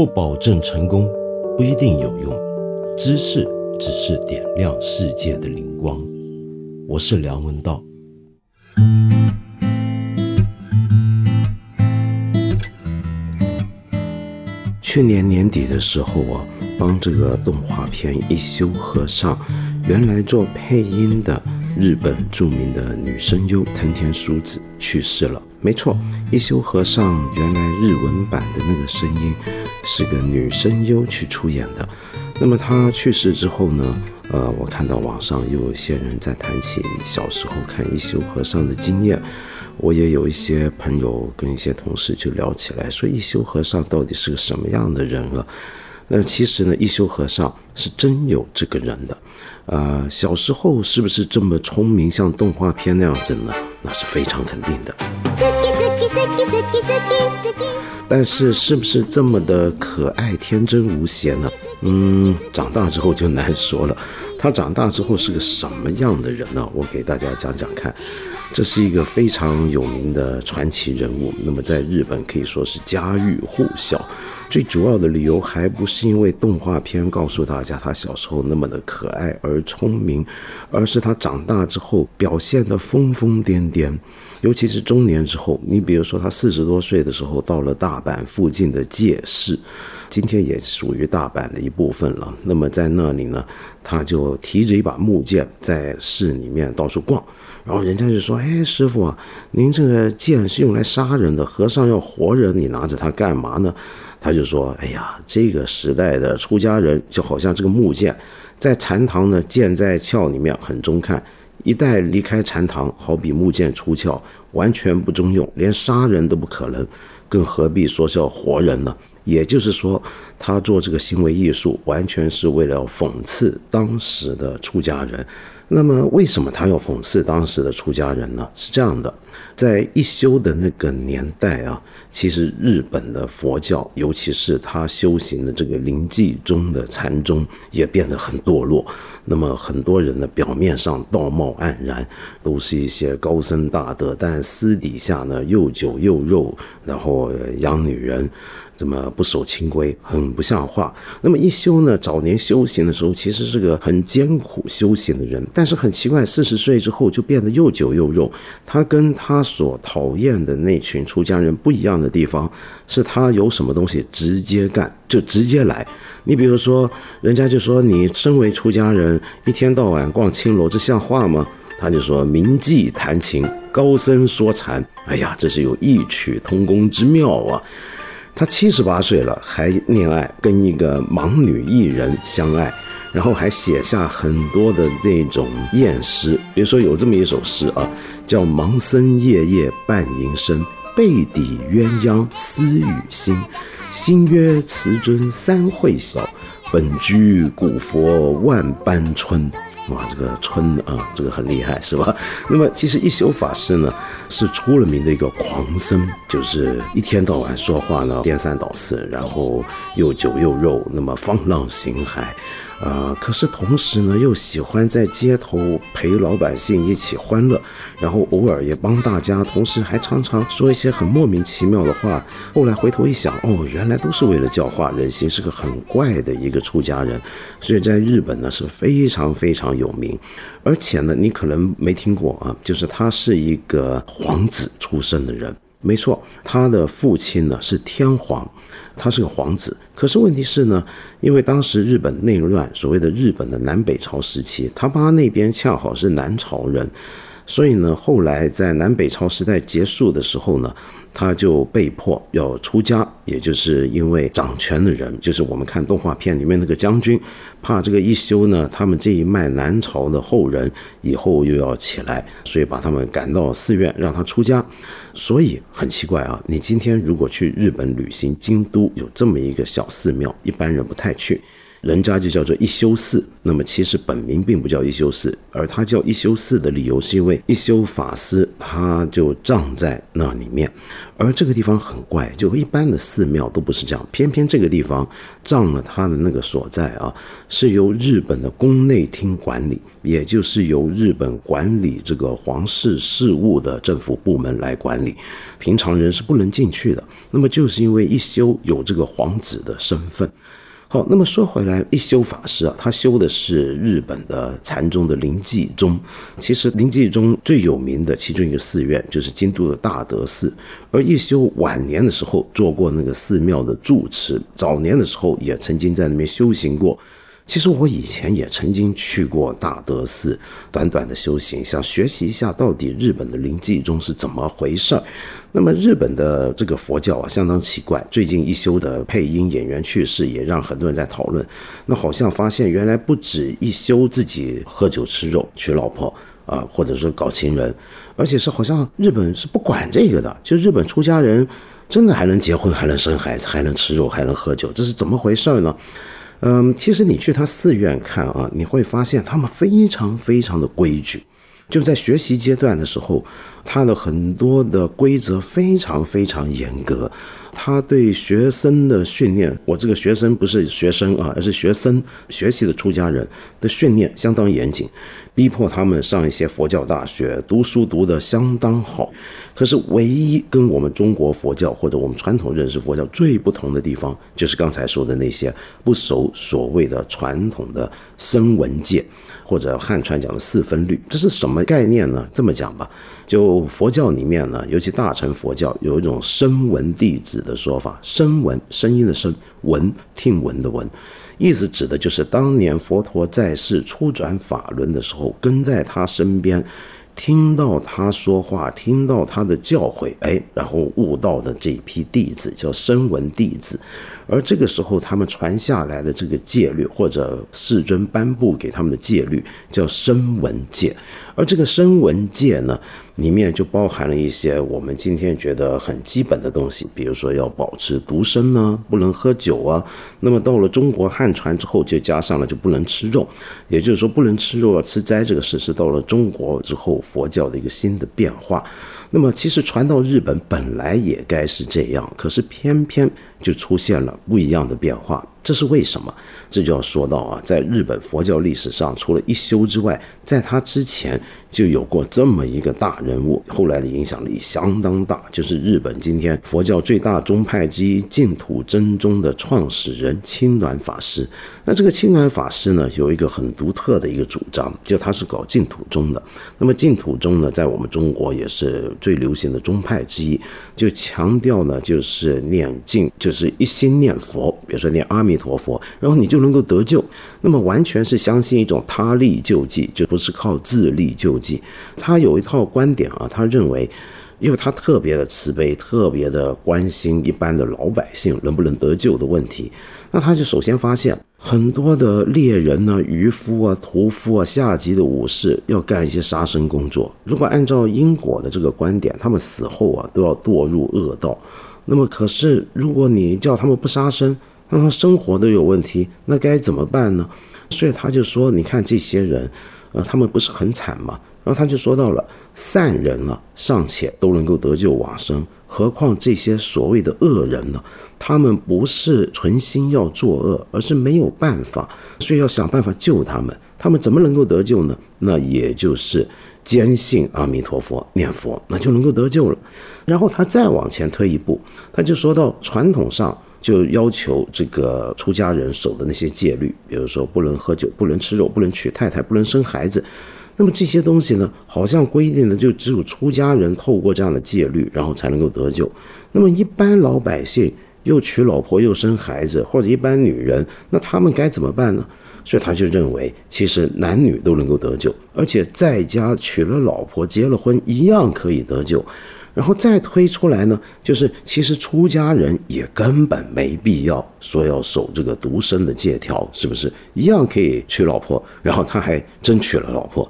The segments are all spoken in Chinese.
不保证成功，不一定有用。知识只是点亮世界的灵光。我是梁文道。去年年底的时候啊，帮这个动画片《一休和尚》，原来做配音的日本著名的女声优藤田淑子去世了。没错，一休和尚原来日文版的那个声音是个女声优去出演的。那么她去世之后呢？呃，我看到网上又有些人在谈起小时候看一休和尚的经验。我也有一些朋友跟一些同事就聊起来，说一休和尚到底是个什么样的人啊？那其实呢，一休和尚是真有这个人的。呃，小时候是不是这么聪明，像动画片那样子呢？那是非常肯定的。但是是不是这么的可爱、天真无邪呢？嗯，长大之后就难说了。他长大之后是个什么样的人呢？我给大家讲讲看。这是一个非常有名的传奇人物，那么在日本可以说是家喻户晓。最主要的理由还不是因为动画片告诉大家他小时候那么的可爱而聪明，而是他长大之后表现的疯疯癫癫，尤其是中年之后。你比如说他四十多岁的时候到了大阪附近的界市，今天也属于大阪的一部分了。那么在那里呢，他就提着一把木剑在市里面到处逛。然后人家就说：“哎，师傅啊，您这个剑是用来杀人的，和尚要活人，你拿着它干嘛呢？”他就说：“哎呀，这个时代的出家人就好像这个木剑，在禅堂呢，剑在鞘里面很中看；一旦离开禅堂，好比木剑出鞘，完全不中用，连杀人都不可能，更何必说是要活人呢？也就是说，他做这个行为艺术，完全是为了讽刺当时的出家人。”那么，为什么他要讽刺当时的出家人呢？是这样的，在一休的那个年代啊，其实日本的佛教，尤其是他修行的这个临济宗的禅宗，也变得很堕落。那么，很多人呢，表面上道貌岸然，都是一些高僧大德，但私底下呢，又酒又肉，然后养女人。怎么不守清规，很不像话。那么一休呢？早年修行的时候，其实是个很艰苦修行的人。但是很奇怪，四十岁之后就变得又酒又肉。他跟他所讨厌的那群出家人不一样的地方，是他有什么东西直接干，就直接来。你比如说，人家就说你身为出家人，一天到晚逛青楼，这像话吗？他就说名妓弹琴，高僧说禅。哎呀，这是有异曲同工之妙啊！他七十八岁了，还恋爱，跟一个盲女艺人相爱，然后还写下很多的那种艳诗。比如说有这么一首诗啊，叫“盲僧夜夜伴吟声，背底鸳鸯思雨心。心约慈尊三会少，本居古佛万般春。”哇，这个春啊，这个很厉害，是吧？那么其实一休法师呢，是出了名的一个狂僧，就是一天到晚说话呢颠三倒四，然后又酒又肉，那么放浪形骸。呃，可是同时呢，又喜欢在街头陪老百姓一起欢乐，然后偶尔也帮大家，同时还常常说一些很莫名其妙的话。后来回头一想，哦，原来都是为了教化人心，是个很怪的一个出家人，所以在日本呢是非常非常有名。而且呢，你可能没听过啊，就是他是一个皇子出身的人。没错，他的父亲呢是天皇，他是个皇子。可是问题是呢，因为当时日本内乱，所谓的日本的南北朝时期，他妈那边恰好是南朝人。所以呢，后来在南北朝时代结束的时候呢，他就被迫要出家，也就是因为掌权的人，就是我们看动画片里面那个将军，怕这个一休呢，他们这一脉南朝的后人以后又要起来，所以把他们赶到寺院让他出家。所以很奇怪啊，你今天如果去日本旅行，京都有这么一个小寺庙，一般人不太去。人家就叫做一休寺。那么其实本名并不叫一休寺，而他叫一休寺的理由是因为一休法师他就葬在那里面。而这个地方很怪，就一般的寺庙都不是这样，偏偏这个地方葬了他的那个所在啊，是由日本的宫内厅管理，也就是由日本管理这个皇室事务的政府部门来管理，平常人是不能进去的。那么就是因为一休有这个皇子的身份。好，那么说回来，一休法师啊，他修的是日本的禅宗的灵济宗。其实灵济宗最有名的其中一个寺院就是京都的大德寺，而一休晚年的时候做过那个寺庙的住持，早年的时候也曾经在那边修行过。其实我以前也曾经去过大德寺，短短的修行，想学习一下到底日本的临济宗是怎么回事儿。那么日本的这个佛教啊，相当奇怪。最近一休的配音演员去世，也让很多人在讨论。那好像发现原来不止一休自己喝酒吃肉娶老婆啊，或者说搞情人，而且是好像日本是不管这个的。就日本出家人真的还能结婚，还能生孩子，还能吃肉，还能喝酒，这是怎么回事儿呢？嗯，其实你去他寺院看啊，你会发现他们非常非常的规矩。就在学习阶段的时候，他的很多的规则非常非常严格。他对学生的训练，我这个学生不是学生啊，而是学生学习的出家人的训练相当严谨，逼迫他们上一些佛教大学，读书读得相当好。可是唯一跟我们中国佛教或者我们传统认识佛教最不同的地方，就是刚才说的那些不守所谓的传统的声闻戒，或者汉传讲的四分律，这是什么概念呢？这么讲吧。就佛教里面呢，尤其大乘佛教有一种声闻弟子的说法，声闻声音的声，闻听闻的闻，意思指的就是当年佛陀在世初转法轮的时候，跟在他身边，听到他说话，听到他的教诲，哎，然后悟道的这一批弟子叫声闻弟子。而这个时候，他们传下来的这个戒律，或者世尊颁布给他们的戒律，叫声闻戒。而这个声闻戒呢，里面就包含了一些我们今天觉得很基本的东西，比如说要保持独身呢，不能喝酒啊。那么到了中国汉传之后，就加上了就不能吃肉，也就是说不能吃肉要吃斋这个事，是到了中国之后佛教的一个新的变化。那么其实传到日本本来也该是这样，可是偏偏就出现了不一样的变化。这是为什么？这就要说到啊，在日本佛教历史上，除了一休之外，在他之前就有过这么一个大人物，后来的影响力相当大，就是日本今天佛教最大宗派之一净土真宗的创始人青鸾法师。那这个青鸾法师呢，有一个很独特的一个主张，就他是搞净土宗的。那么净土宗呢，在我们中国也是最流行的宗派之一，就强调呢，就是念净，就是一心念佛，比如说念阿弥。陀佛，然后你就能够得救。那么完全是相信一种他力救济，就不是靠自力救济。他有一套观点啊，他认为，因为他特别的慈悲，特别的关心一般的老百姓能不能得救的问题。那他就首先发现很多的猎人呢、渔夫啊、屠夫啊、下级的武士要干一些杀生工作。如果按照因果的这个观点，他们死后啊都要堕入恶道。那么可是如果你叫他们不杀生，那他生活都有问题，那该怎么办呢？所以他就说：“你看这些人，呃，他们不是很惨吗？”然后他就说到了善人啊，尚且都能够得救往生，何况这些所谓的恶人呢？他们不是存心要作恶，而是没有办法，所以要想办法救他们。他们怎么能够得救呢？那也就是坚信阿弥陀佛，念佛，那就能够得救了。然后他再往前推一步，他就说到传统上。就要求这个出家人守的那些戒律，比如说不能喝酒、不能吃肉、不能娶太太、不能生孩子。那么这些东西呢，好像规定的就只有出家人透过这样的戒律，然后才能够得救。那么一般老百姓又娶老婆又生孩子，或者一般女人，那他们该怎么办呢？所以他就认为，其实男女都能够得救，而且在家娶了老婆、结了婚一样可以得救。然后再推出来呢，就是其实出家人也根本没必要说要守这个独身的戒条，是不是一样可以娶老婆？然后他还真娶了老婆，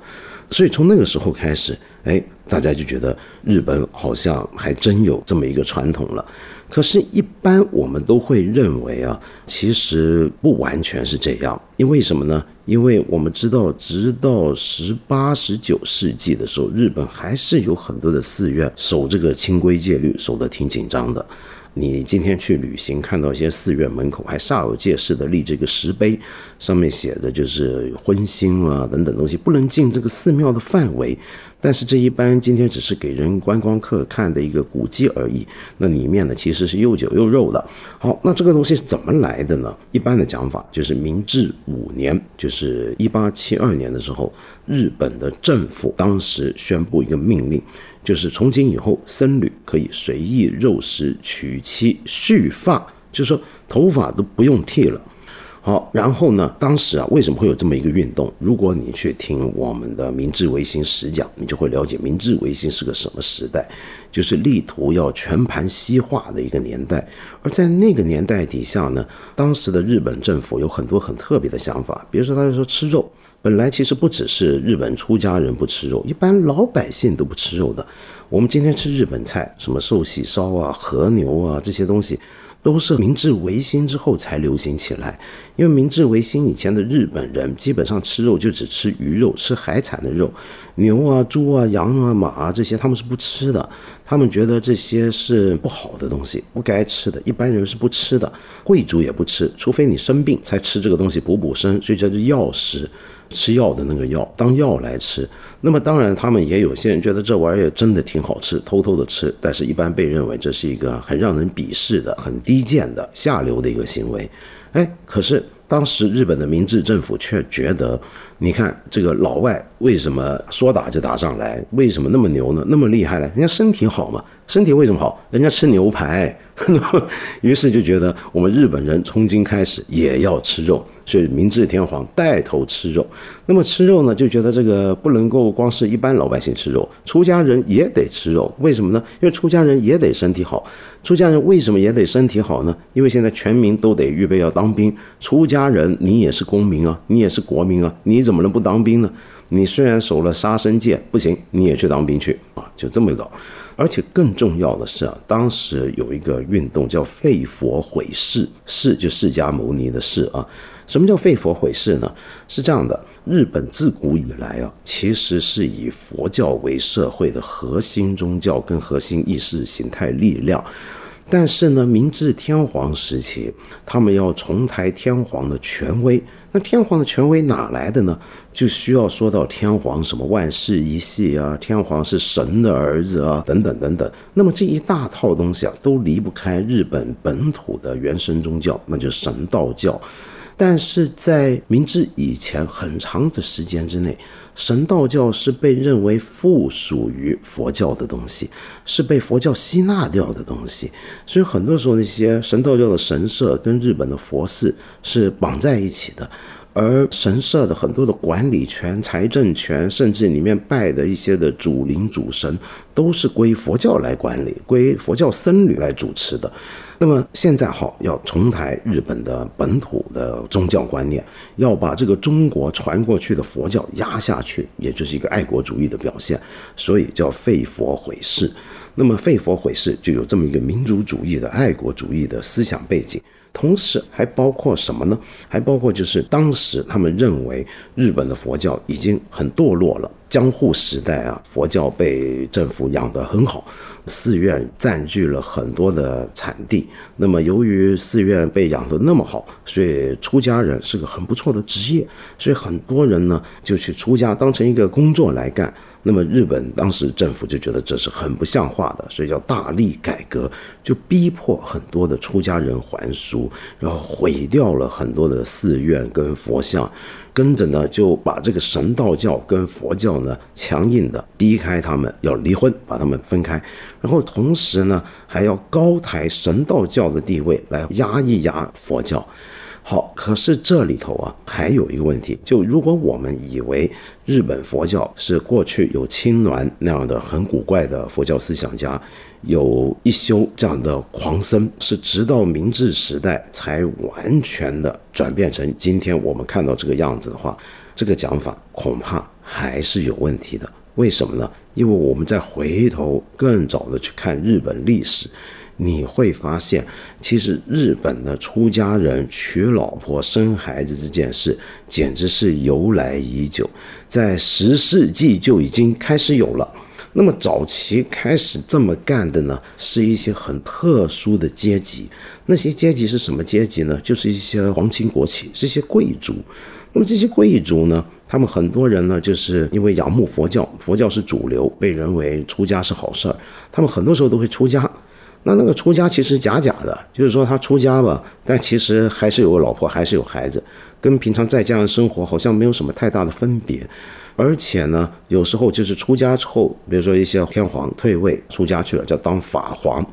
所以从那个时候开始，哎，大家就觉得日本好像还真有这么一个传统了。可是，一般我们都会认为啊，其实不完全是这样。因为什么呢？因为我们知道，直到十八、十九世纪的时候，日本还是有很多的寺院守这个清规戒律，守得挺紧张的。你今天去旅行，看到一些寺院门口还煞有介事的立这个石碑，上面写的就是荤腥啊等等东西，不能进这个寺庙的范围。但是这一般今天只是给人观光客看的一个古迹而已，那里面呢其实是又酒又肉的。好，那这个东西是怎么来的呢？一般的讲法就是明治五年，就是一八七二年的时候，日本的政府当时宣布一个命令，就是从今以后僧侣可以随意肉食、娶妻、蓄发，就是说头发都不用剃了。好，然后呢？当时啊，为什么会有这么一个运动？如果你去听我们的明治维新史讲，你就会了解明治维新是个什么时代，就是力图要全盘西化的一个年代。而在那个年代底下呢，当时的日本政府有很多很特别的想法，比如说他就说吃肉，本来其实不只是日本出家人不吃肉，一般老百姓都不吃肉的。我们今天吃日本菜，什么寿喜烧啊、和牛啊这些东西。都是明治维新之后才流行起来，因为明治维新以前的日本人基本上吃肉就只吃鱼肉，吃海产的肉，牛啊、猪啊、羊啊、马啊这些他们是不吃的，他们觉得这些是不好的东西，不该吃的，一般人是不吃的，贵族也不吃，除非你生病才吃这个东西补补身，所以叫做药食。吃药的那个药当药来吃，那么当然他们也有些人觉得这玩意儿真的挺好吃，偷偷的吃，但是一般被认为这是一个很让人鄙视的、很低贱的、下流的一个行为。哎，可是当时日本的明治政府却觉得，你看这个老外为什么说打就打上来，为什么那么牛呢？那么厉害呢？人家身体好嘛，身体为什么好？人家吃牛排。于是就觉得我们日本人从今开始也要吃肉，所以明治天皇带头吃肉。那么吃肉呢，就觉得这个不能够光是一般老百姓吃肉，出家人也得吃肉。为什么呢？因为出家人也得身体好。出家人为什么也得身体好呢？因为现在全民都得预备要当兵，出家人你也是公民啊，你也是国民啊，你怎么能不当兵呢？你虽然守了杀生戒，不行，你也去当兵去啊，就这么搞。而且更重要的是啊，当时有一个运动叫废佛毁释，释就释迦牟尼的释啊。什么叫废佛毁释呢？是这样的，日本自古以来啊，其实是以佛教为社会的核心宗教跟核心意识形态力量。但是呢，明治天皇时期，他们要重抬天皇的权威。那天皇的权威哪来的呢？就需要说到天皇什么万世一系啊，天皇是神的儿子啊，等等等等。那么这一大套东西啊，都离不开日本本土的原生宗教，那就是神道教。但是在明治以前很长的时间之内。神道教是被认为附属于佛教的东西，是被佛教吸纳掉的东西，所以很多时候那些神道教的神社跟日本的佛寺是绑在一起的。而神社的很多的管理权、财政权，甚至里面拜的一些的主灵主神，都是归佛教来管理，归佛教僧侣来主持的。那么现在好，要重抬日本的本土的宗教观念，要把这个中国传过去的佛教压下去，也就是一个爱国主义的表现，所以叫废佛毁释。那么废佛毁释就有这么一个民族主义的爱国主义的思想背景。同时还包括什么呢？还包括就是当时他们认为日本的佛教已经很堕落了。江户时代啊，佛教被政府养得很好，寺院占据了很多的产地。那么由于寺院被养得那么好，所以出家人是个很不错的职业，所以很多人呢就去出家当成一个工作来干。那么日本当时政府就觉得这是很不像话的，所以叫大力改革，就逼迫很多的出家人还俗，然后毁掉了很多的寺院跟佛像，跟着呢就把这个神道教跟佛教呢强硬的逼开他们，要离婚，把他们分开，然后同时呢还要高抬神道教的地位来压一压佛教。好，可是这里头啊，还有一个问题，就如果我们以为日本佛教是过去有青鸾那样的很古怪的佛教思想家，有一休这样的狂僧，是直到明治时代才完全的转变成今天我们看到这个样子的话，这个讲法恐怕。还是有问题的。为什么呢？因为我们再回头更早的去看日本历史，你会发现，其实日本的出家人娶老婆生孩子这件事，简直是由来已久，在十世纪就已经开始有了。那么早期开始这么干的呢，是一些很特殊的阶级。那些阶级是什么阶级呢？就是一些皇亲国戚，是一些贵族。那么这些贵族呢，他们很多人呢，就是因为仰慕佛教，佛教是主流，被认为出家是好事儿，他们很多时候都会出家。那那个出家其实假假的，就是说他出家吧，但其实还是有个老婆，还是有孩子，跟平常在家的生活好像没有什么太大的分别。而且呢，有时候就是出家之后，比如说一些天皇退位出家去了，叫当法皇。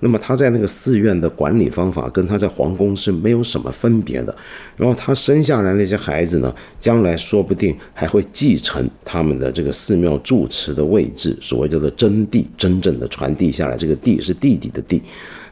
那么他在那个寺院的管理方法跟他在皇宫是没有什么分别的。然后他生下来那些孩子呢，将来说不定还会继承他们的这个寺庙住持的位置，所谓叫做真谛，真正的传递下来。这个谛是弟弟的谛。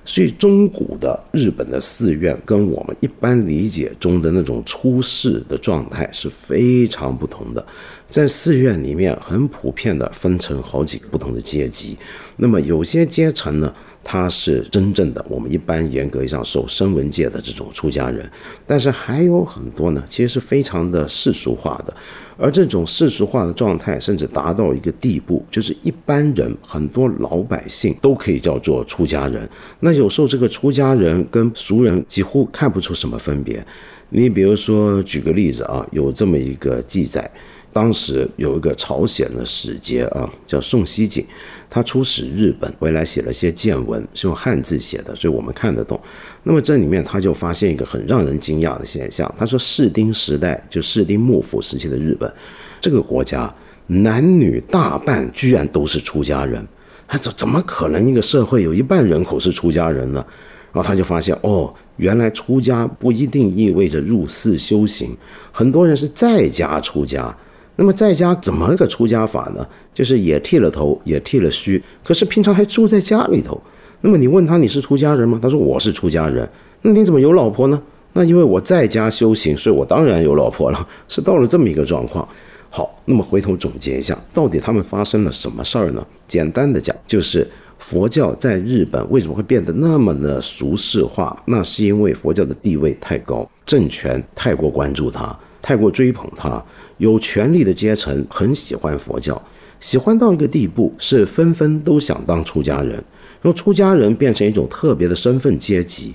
所以，中古的日本的寺院跟我们一般理解中的那种出世的状态是非常不同的。在寺院里面，很普遍的分成好几个不同的阶级。那么，有些阶层呢？他是真正的我们一般严格意义上受声闻界的这种出家人，但是还有很多呢，其实是非常的世俗化的，而这种世俗化的状态，甚至达到一个地步，就是一般人很多老百姓都可以叫做出家人。那有时候这个出家人跟俗人几乎看不出什么分别。你比如说举个例子啊，有这么一个记载。当时有一个朝鲜的使节啊，叫宋希景，他出使日本回来写了些见闻，是用汉字写的，所以我们看得懂。那么这里面他就发现一个很让人惊讶的现象，他说室町时代就室町幕府时期的日本这个国家，男女大半居然都是出家人，他怎怎么可能一个社会有一半人口是出家人呢？然后他就发现哦，原来出家不一定意味着入寺修行，很多人是在家出家。那么在家怎么个出家法呢？就是也剃了头，也剃了须，可是平常还住在家里头。那么你问他你是出家人吗？他说我是出家人。那你怎么有老婆呢？那因为我在家修行，所以我当然有老婆了。是到了这么一个状况。好，那么回头总结一下，到底他们发生了什么事儿呢？简单的讲，就是佛教在日本为什么会变得那么的俗世化？那是因为佛教的地位太高，政权太过关注它，太过追捧他。有权力的阶层很喜欢佛教，喜欢到一个地步，是纷纷都想当出家人，让出家人变成一种特别的身份阶级。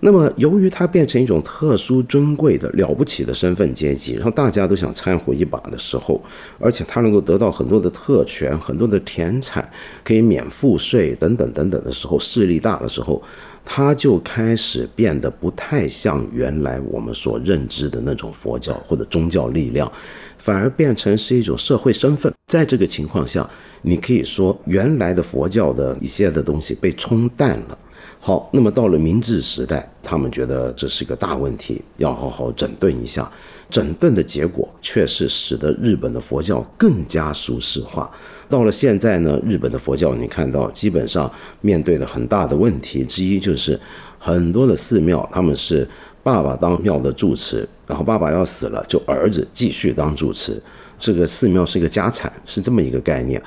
那么，由于它变成一种特殊尊贵的了不起的身份阶级，然后大家都想掺和一把的时候，而且它能够得到很多的特权、很多的田产，可以免赋税等等等等的时候，势力大的时候。它就开始变得不太像原来我们所认知的那种佛教或者宗教力量，反而变成是一种社会身份。在这个情况下，你可以说原来的佛教的一些的东西被冲淡了。好，那么到了明治时代，他们觉得这是一个大问题，要好好整顿一下。整顿的结果却是使得日本的佛教更加俗世化。到了现在呢，日本的佛教你看到基本上面对的很大的问题之一就是，很多的寺庙他们是爸爸当庙的住持，然后爸爸要死了，就儿子继续当住持，这个寺庙是一个家产，是这么一个概念。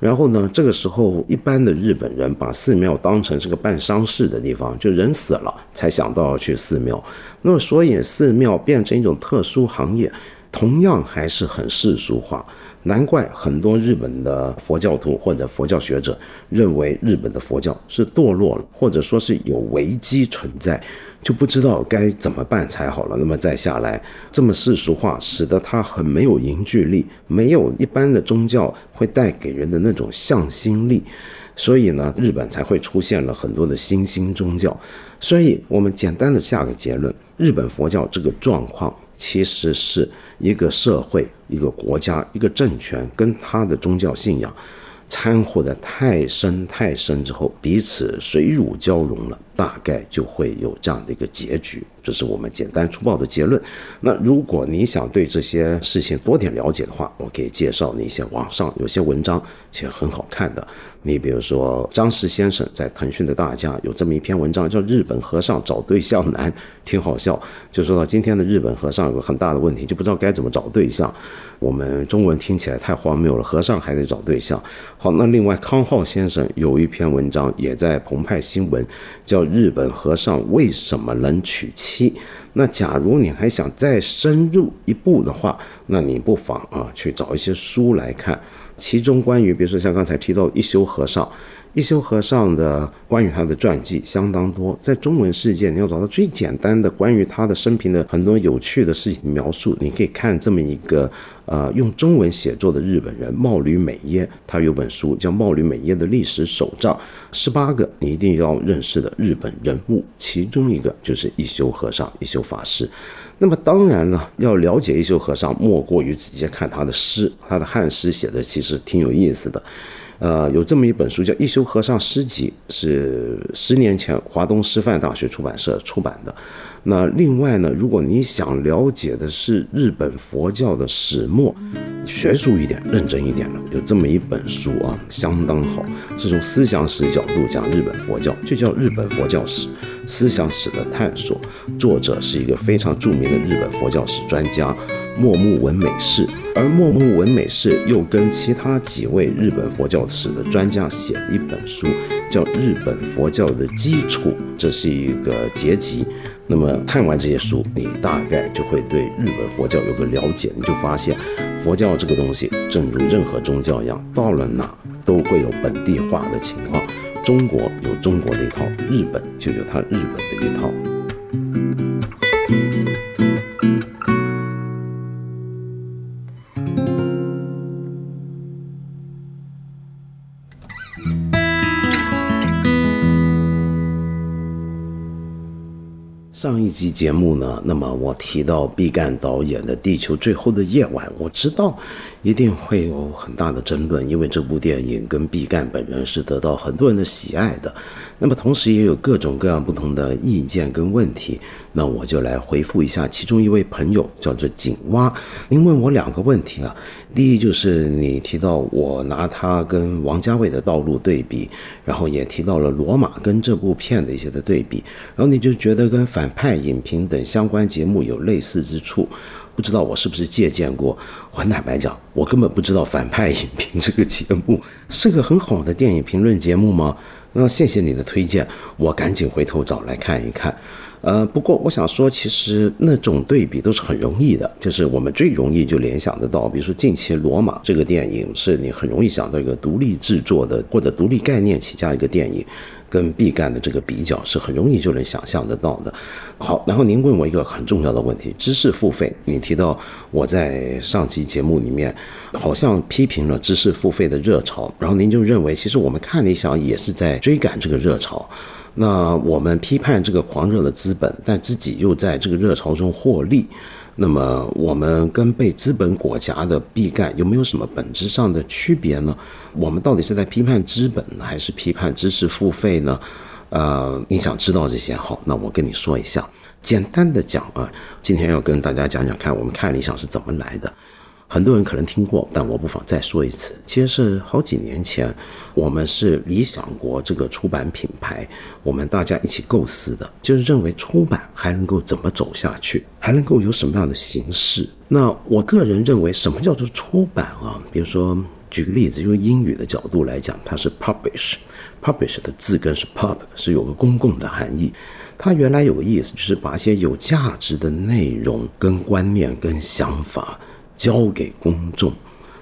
然后呢，这个时候一般的日本人把寺庙当成是个办丧事的地方，就人死了才想到去寺庙。那么，所以寺庙变成一种特殊行业，同样还是很世俗化。难怪很多日本的佛教徒或者佛教学者认为日本的佛教是堕落了，或者说是有危机存在。就不知道该怎么办才好了。那么再下来，这么世俗化，使得它很没有凝聚力，没有一般的宗教会带给人的那种向心力。所以呢，日本才会出现了很多的新兴宗教。所以我们简单的下个结论：日本佛教这个状况，其实是一个社会、一个国家、一个政权跟他的宗教信仰掺和的太深太深之后，彼此水乳交融了。大概就会有这样的一个结局。这是我们简单粗暴的结论。那如果你想对这些事情多点了解的话，我可以介绍你一些网上有些文章，其实很好看的。你比如说张石先生在腾讯的大家有这么一篇文章，叫《日本和尚找对象难》，挺好笑。就说到今天的日本和尚有个很大的问题，就不知道该怎么找对象。我们中文听起来太荒谬了，和尚还得找对象。好，那另外康浩先生有一篇文章也在澎湃新闻，叫《日本和尚为什么能娶妻》。那假如你还想再深入一步的话，那你不妨啊去找一些书来看。其中关于，比如说像刚才提到一休和尚，一休和尚的关于他的传记相当多，在中文世界你要找到最简单的关于他的生平的很多有趣的事情描述，你可以看这么一个呃用中文写作的日本人茂吕美耶，他有本书叫《茂吕美耶的历史手账》，十八个你一定要认识的日本人物，其中一个就是一休和尚，一休法师。那么当然了，要了解一休和尚，莫过于直接看他的诗，他的汉诗写的其实挺有意思的。呃，有这么一本书叫《一休和尚诗集》，是十年前华东师范大学出版社出版的。那另外呢，如果你想了解的是日本佛教的始末，学术一点、认真一点的，有这么一本书啊，相当好，是从思想史角度讲日本佛教，就叫《日本佛教史：思想史的探索》，作者是一个非常著名的日本佛教史专家莫木文美士，而莫木文美士又跟其他几位日本佛教史的专家写了一本书，叫《日本佛教的基础》，这是一个结集。那么看完这些书，你大概就会对日本佛教有个了解。你就发现，佛教这个东西，正如任何宗教一样，到了哪都会有本地化的情况。中国有中国的一套，日本就有它日本的一套。上一集节目呢，那么我提到毕赣导演的《地球最后的夜晚》，我知道一定会有很大的争论，因为这部电影跟毕赣本人是得到很多人的喜爱的。那么同时也有各种各样不同的意见跟问题，那我就来回复一下其中一位朋友，叫做井蛙。您问我两个问题啊，第一就是你提到我拿他跟王家卫的道路对比，然后也提到了罗马跟这部片的一些的对比，然后你就觉得跟反派影评等相关节目有类似之处，不知道我是不是借鉴过？我坦白讲，我根本不知道反派影评这个节目 是个很好的电影评论节目吗？那谢谢你的推荐，我赶紧回头找来看一看。呃，不过我想说，其实那种对比都是很容易的，就是我们最容易就联想得到，比如说近期《罗马》这个电影，是你很容易想到一个独立制作的或者独立概念起家一个电影。跟毕赣的这个比较是很容易就能想象得到的。好，然后您问我一个很重要的问题：知识付费。你提到我在上期节目里面好像批评了知识付费的热潮，然后您就认为其实我们看理想也是在追赶这个热潮。那我们批判这个狂热的资本，但自己又在这个热潮中获利。那么我们跟被资本裹挟的毕赣有没有什么本质上的区别呢？我们到底是在批判资本，还是批判知识付费呢？呃，你想知道这些？好，那我跟你说一下，简单的讲啊，今天要跟大家讲讲看，我们看理想是怎么来的。很多人可能听过，但我不妨再说一次。其实是好几年前，我们是理想国这个出版品牌，我们大家一起构思的，就是认为出版还能够怎么走下去，还能够有什么样的形式。那我个人认为，什么叫做出版啊？比如说，举个例子，用英语的角度来讲，它是 publish，publish 的字根是 pub，是有个公共的含义。它原来有个意思，就是把一些有价值的内容、跟观念、跟想法。交给公众，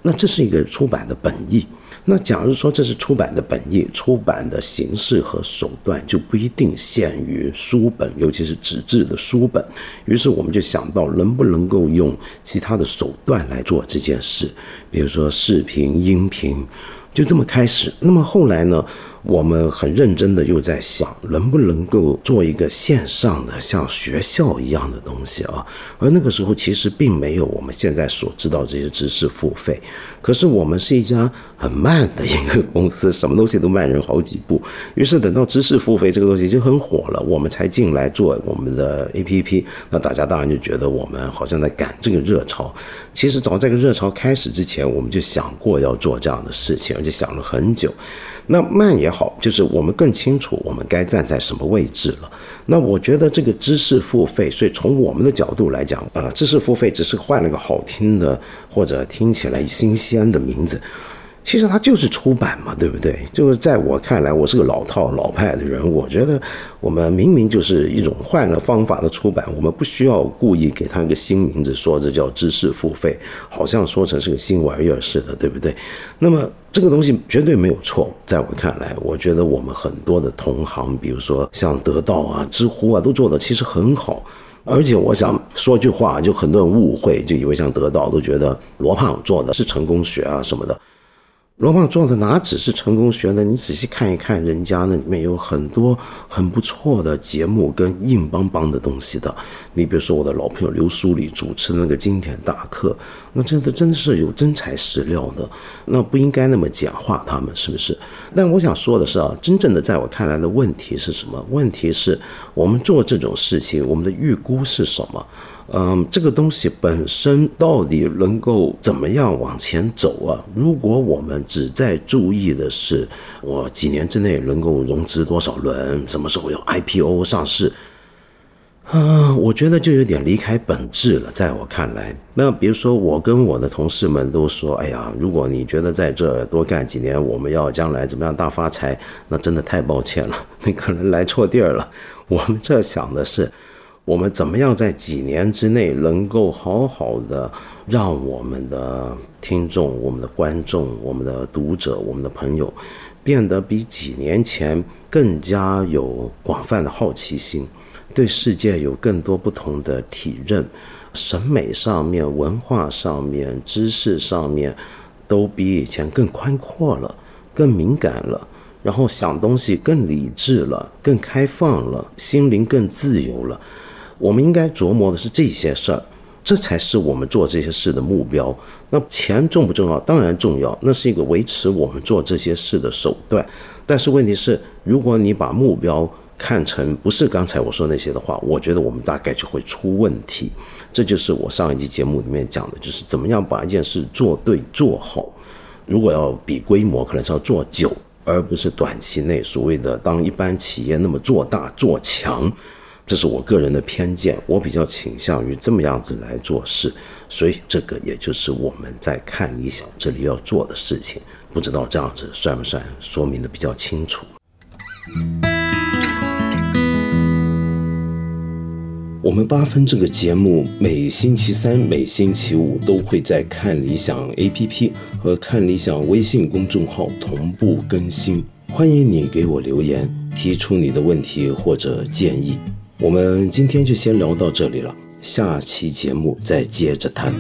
那这是一个出版的本意。那假如说这是出版的本意，出版的形式和手段就不一定限于书本，尤其是纸质的书本。于是我们就想到，能不能够用其他的手段来做这件事，比如说视频、音频，就这么开始。那么后来呢？我们很认真的又在想，能不能够做一个线上的像学校一样的东西啊？而那个时候其实并没有我们现在所知道这些知识付费，可是我们是一家很慢的一个公司，什么东西都慢人好几步。于是等到知识付费这个东西就很火了，我们才进来做我们的 APP。那大家当然就觉得我们好像在赶这个热潮。其实早在这个热潮开始之前，我们就想过要做这样的事情，而且想了很久。那慢也好，就是我们更清楚我们该站在什么位置了。那我觉得这个知识付费，所以从我们的角度来讲，呃，知识付费只是换了个好听的或者听起来新鲜的名字。其实它就是出版嘛，对不对？就是在我看来，我是个老套老派的人，我觉得我们明明就是一种换了方法的出版，我们不需要故意给它一个新名字，说这叫知识付费，好像说成是个新玩意儿似的，对不对？那么这个东西绝对没有错，在我看来，我觉得我们很多的同行，比如说像得到啊、知乎啊，都做的其实很好。而且我想说句话，就很多人误会，就以为像得到都觉得罗胖做的是成功学啊什么的。罗胖做的哪只是成功学呢？你仔细看一看，人家那里面有很多 很不错的节目跟硬邦邦的东西的。你比如说我的老朋友刘书礼主持的那个经典大课，那真的真的是有真材实料的，那不应该那么简化他们，是不是？但我想说的是啊，真正的在我看来的问题是什么？问题是我们做这种事情，我们的预估是什么？嗯，这个东西本身到底能够怎么样往前走啊？如果我们只在注意的是我几年之内能够融资多少轮，什么时候有 IPO 上市，啊，我觉得就有点离开本质了。在我看来，那比如说我跟我的同事们都说，哎呀，如果你觉得在这多干几年，我们要将来怎么样大发财，那真的太抱歉了，你可能来错地儿了。我们这想的是。我们怎么样在几年之内能够好好的让我们的听众、我们的观众、我们的读者、我们的朋友变得比几年前更加有广泛的好奇心，对世界有更多不同的体认，审美上面、文化上面、知识上面都比以前更宽阔了、更敏感了，然后想东西更理智了、更开放了，心灵更自由了。我们应该琢磨的是这些事儿，这才是我们做这些事的目标。那钱重不重要？当然重要，那是一个维持我们做这些事的手段。但是问题是，如果你把目标看成不是刚才我说那些的话，我觉得我们大概就会出问题。这就是我上一集节目里面讲的，就是怎么样把一件事做对做好。如果要比规模，可能是要做久，而不是短期内所谓的当一般企业那么做大做强。这是我个人的偏见，我比较倾向于这么样子来做事，所以这个也就是我们在看理想这里要做的事情。不知道这样子算不算说明的比较清楚？我们八分这个节目每星期三、每星期五都会在看理想 APP 和看理想微信公众号同步更新，欢迎你给我留言，提出你的问题或者建议。我们今天就先聊到这里了，下期节目再接着谈。